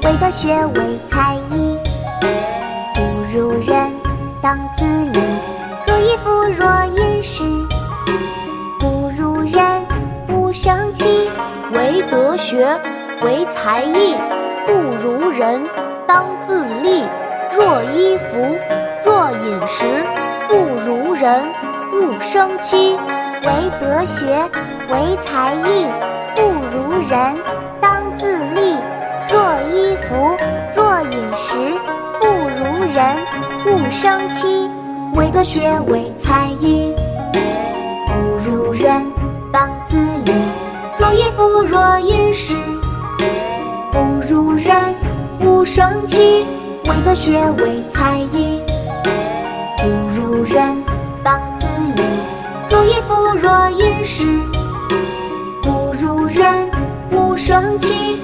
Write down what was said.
得学为才艺，不如人，当自砺。若衣服，若饮食，不如人，不生气。唯德学，为才艺，不如人，当自砺。若衣服，若饮食，不如人，勿生戚。唯德学，为才艺，不如人，不如人，勿生戚。唯德学，为才艺，不如人，当自砺。若衣服，若饮食，不如人，勿生戚。唯德学，为才艺，不如人，当自砺。若衣服，若饮食，不如人，勿生戚。